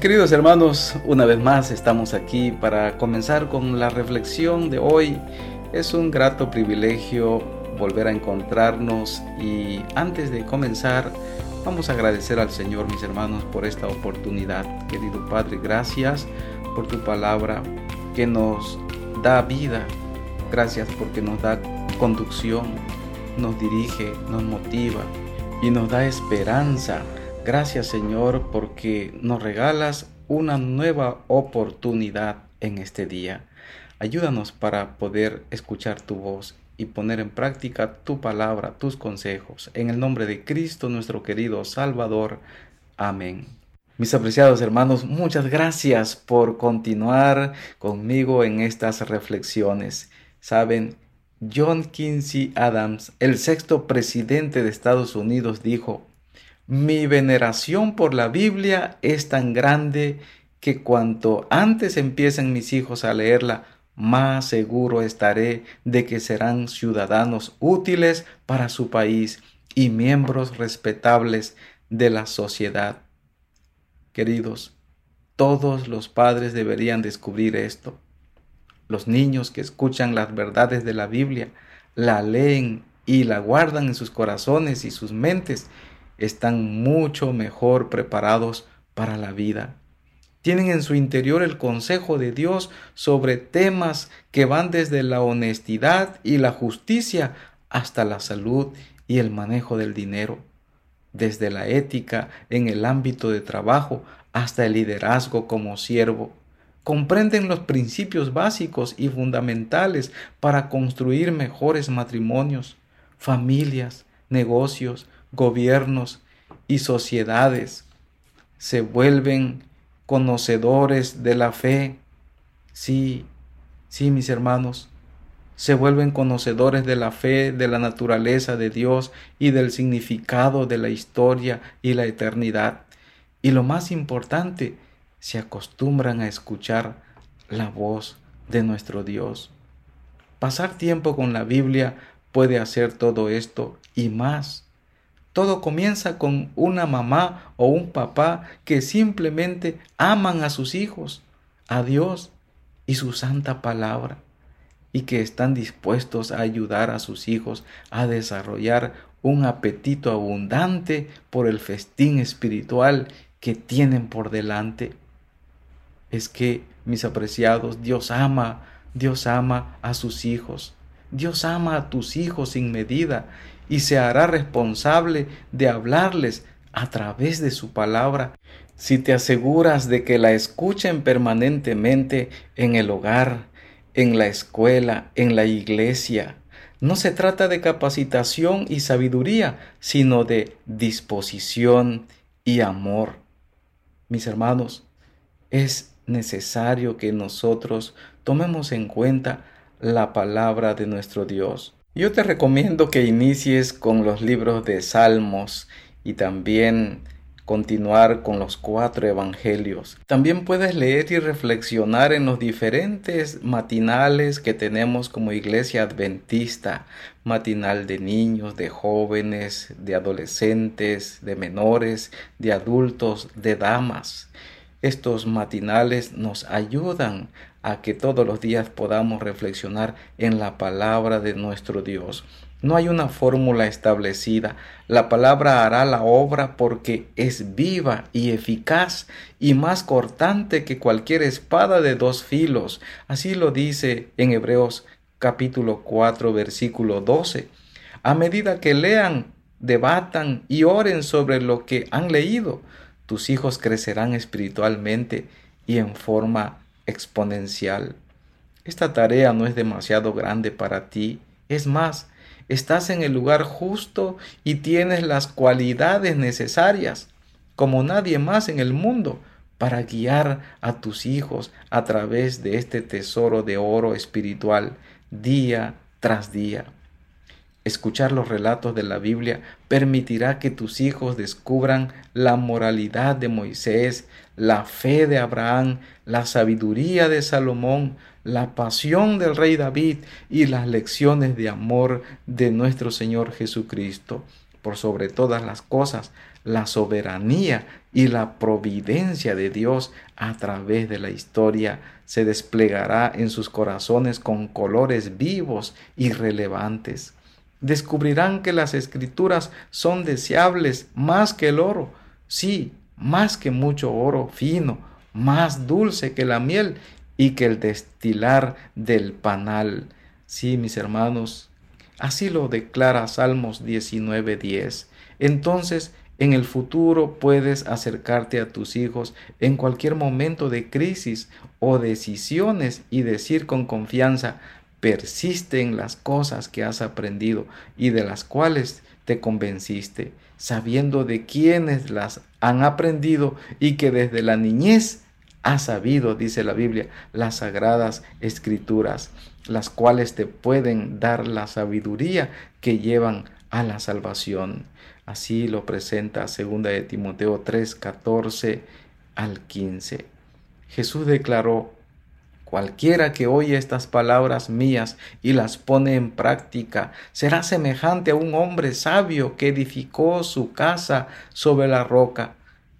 Queridos hermanos, una vez más estamos aquí para comenzar con la reflexión de hoy. Es un grato privilegio volver a encontrarnos y antes de comenzar vamos a agradecer al Señor, mis hermanos, por esta oportunidad. Querido Padre, gracias por tu palabra que nos da vida. Gracias porque nos da conducción, nos dirige, nos motiva y nos da esperanza Gracias Señor porque nos regalas una nueva oportunidad en este día. Ayúdanos para poder escuchar tu voz y poner en práctica tu palabra, tus consejos. En el nombre de Cristo nuestro querido Salvador. Amén. Mis apreciados hermanos, muchas gracias por continuar conmigo en estas reflexiones. Saben, John Quincy Adams, el sexto presidente de Estados Unidos, dijo, mi veneración por la Biblia es tan grande que cuanto antes empiecen mis hijos a leerla, más seguro estaré de que serán ciudadanos útiles para su país y miembros respetables de la sociedad. Queridos, todos los padres deberían descubrir esto. Los niños que escuchan las verdades de la Biblia, la leen y la guardan en sus corazones y sus mentes están mucho mejor preparados para la vida. Tienen en su interior el consejo de Dios sobre temas que van desde la honestidad y la justicia hasta la salud y el manejo del dinero, desde la ética en el ámbito de trabajo hasta el liderazgo como siervo. Comprenden los principios básicos y fundamentales para construir mejores matrimonios, familias, negocios, gobiernos y sociedades se vuelven conocedores de la fe. Sí, sí, mis hermanos, se vuelven conocedores de la fe, de la naturaleza de Dios y del significado de la historia y la eternidad. Y lo más importante, se acostumbran a escuchar la voz de nuestro Dios. Pasar tiempo con la Biblia puede hacer todo esto y más. Todo comienza con una mamá o un papá que simplemente aman a sus hijos, a Dios y su santa palabra, y que están dispuestos a ayudar a sus hijos a desarrollar un apetito abundante por el festín espiritual que tienen por delante. Es que, mis apreciados, Dios ama, Dios ama a sus hijos. Dios ama a tus hijos sin medida y se hará responsable de hablarles a través de su palabra si te aseguras de que la escuchen permanentemente en el hogar, en la escuela, en la iglesia. No se trata de capacitación y sabiduría, sino de disposición y amor. Mis hermanos, es necesario que nosotros tomemos en cuenta la palabra de nuestro Dios. Yo te recomiendo que inicies con los libros de Salmos y también continuar con los cuatro evangelios. También puedes leer y reflexionar en los diferentes matinales que tenemos como iglesia adventista, matinal de niños, de jóvenes, de adolescentes, de menores, de adultos, de damas. Estos matinales nos ayudan a que todos los días podamos reflexionar en la palabra de nuestro Dios. No hay una fórmula establecida. La palabra hará la obra porque es viva y eficaz y más cortante que cualquier espada de dos filos. Así lo dice en Hebreos capítulo 4 versículo 12. A medida que lean, debatan y oren sobre lo que han leído, tus hijos crecerán espiritualmente y en forma exponencial. Esta tarea no es demasiado grande para ti. Es más, estás en el lugar justo y tienes las cualidades necesarias, como nadie más en el mundo, para guiar a tus hijos a través de este tesoro de oro espiritual día tras día. Escuchar los relatos de la Biblia permitirá que tus hijos descubran la moralidad de Moisés, la fe de Abraham, la sabiduría de Salomón, la pasión del rey David y las lecciones de amor de nuestro Señor Jesucristo. por sobre todas las cosas, la soberanía y la providencia de Dios a través de la historia se desplegará en sus corazones con colores vivos y relevantes. Descubrirán que las escrituras son deseables más que el oro, sí, más que mucho oro fino, más dulce que la miel y que el destilar del panal. Sí, mis hermanos, así lo declara Salmos 19:10. Entonces, en el futuro puedes acercarte a tus hijos en cualquier momento de crisis o decisiones y decir con confianza, persiste en las cosas que has aprendido y de las cuales te convenciste, sabiendo de quiénes las han aprendido y que desde la niñez has sabido, dice la Biblia, las sagradas escrituras, las cuales te pueden dar la sabiduría que llevan a la salvación. Así lo presenta 2 de Timoteo 3, 14 al 15. Jesús declaró, Cualquiera que oye estas palabras mías y las pone en práctica será semejante a un hombre sabio que edificó su casa sobre la roca.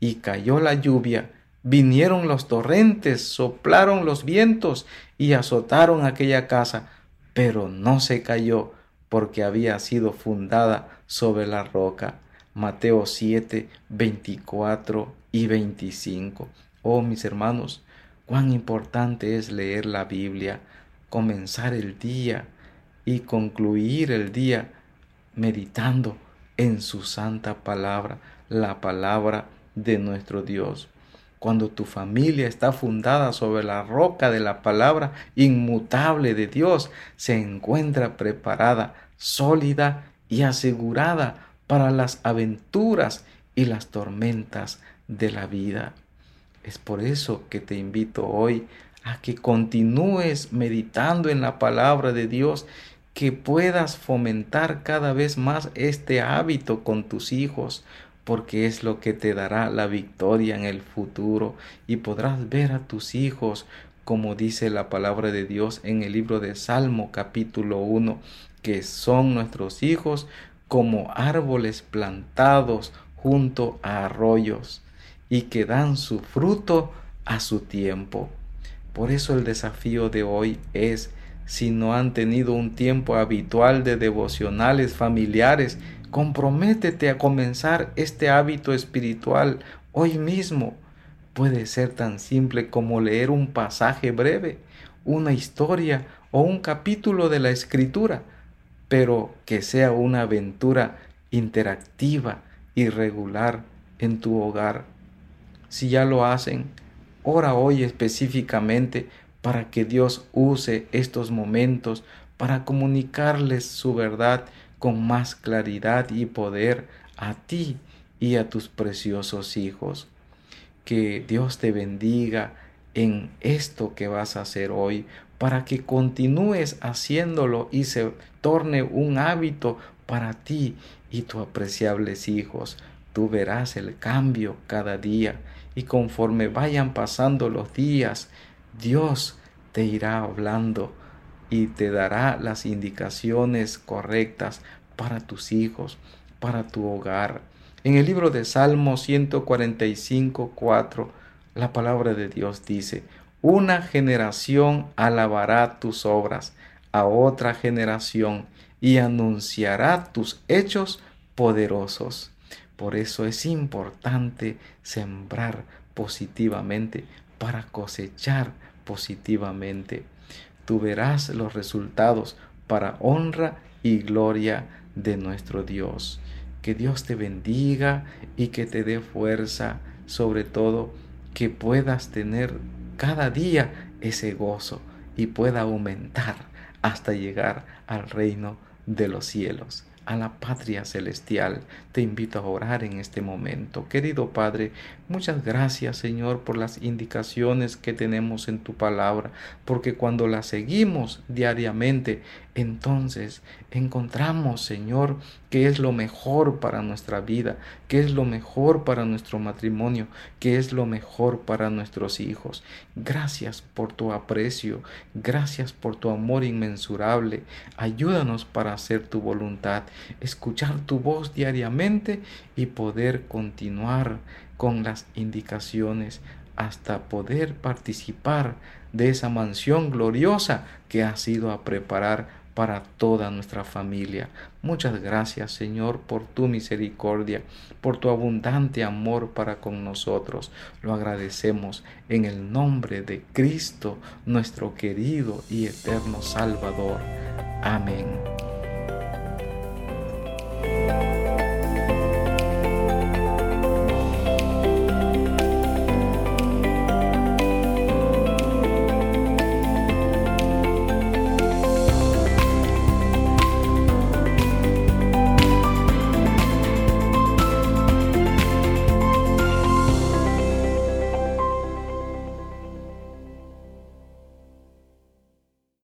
Y cayó la lluvia, vinieron los torrentes, soplaron los vientos y azotaron aquella casa, pero no se cayó porque había sido fundada sobre la roca. Mateo 7, 24 y 25. Oh mis hermanos, cuán importante es leer la Biblia, comenzar el día y concluir el día meditando en su santa palabra, la palabra de nuestro Dios. Cuando tu familia está fundada sobre la roca de la palabra inmutable de Dios, se encuentra preparada, sólida y asegurada para las aventuras y las tormentas de la vida. Es por eso que te invito hoy a que continúes meditando en la palabra de Dios, que puedas fomentar cada vez más este hábito con tus hijos, porque es lo que te dará la victoria en el futuro. Y podrás ver a tus hijos como dice la palabra de Dios en el libro de Salmo capítulo 1, que son nuestros hijos como árboles plantados junto a arroyos y que dan su fruto a su tiempo. Por eso el desafío de hoy es, si no han tenido un tiempo habitual de devocionales familiares, comprométete a comenzar este hábito espiritual hoy mismo. Puede ser tan simple como leer un pasaje breve, una historia o un capítulo de la escritura, pero que sea una aventura interactiva y regular en tu hogar si ya lo hacen, ora hoy específicamente para que Dios use estos momentos para comunicarles su verdad con más claridad y poder a ti y a tus preciosos hijos. Que Dios te bendiga en esto que vas a hacer hoy para que continúes haciéndolo y se torne un hábito para ti y tus apreciables hijos. Tú verás el cambio cada día y conforme vayan pasando los días, Dios te irá hablando y te dará las indicaciones correctas para tus hijos, para tu hogar. En el libro de Salmo 145, 4, la palabra de Dios dice, una generación alabará tus obras a otra generación y anunciará tus hechos poderosos. Por eso es importante sembrar positivamente para cosechar positivamente. Tú verás los resultados para honra y gloria de nuestro Dios. Que Dios te bendiga y que te dé fuerza, sobre todo que puedas tener cada día ese gozo y pueda aumentar hasta llegar al reino de los cielos a la patria celestial. Te invito a orar en este momento. Querido Padre, muchas gracias Señor por las indicaciones que tenemos en tu palabra, porque cuando las seguimos diariamente, entonces encontramos Señor qué es lo mejor para nuestra vida, qué es lo mejor para nuestro matrimonio, qué es lo mejor para nuestros hijos. Gracias por tu aprecio, gracias por tu amor inmensurable. Ayúdanos para hacer tu voluntad, escuchar tu voz diariamente y poder continuar con las indicaciones hasta poder participar de esa mansión gloriosa que has ido a preparar para toda nuestra familia. Muchas gracias Señor por tu misericordia, por tu abundante amor para con nosotros. Lo agradecemos en el nombre de Cristo, nuestro querido y eterno Salvador. Amén.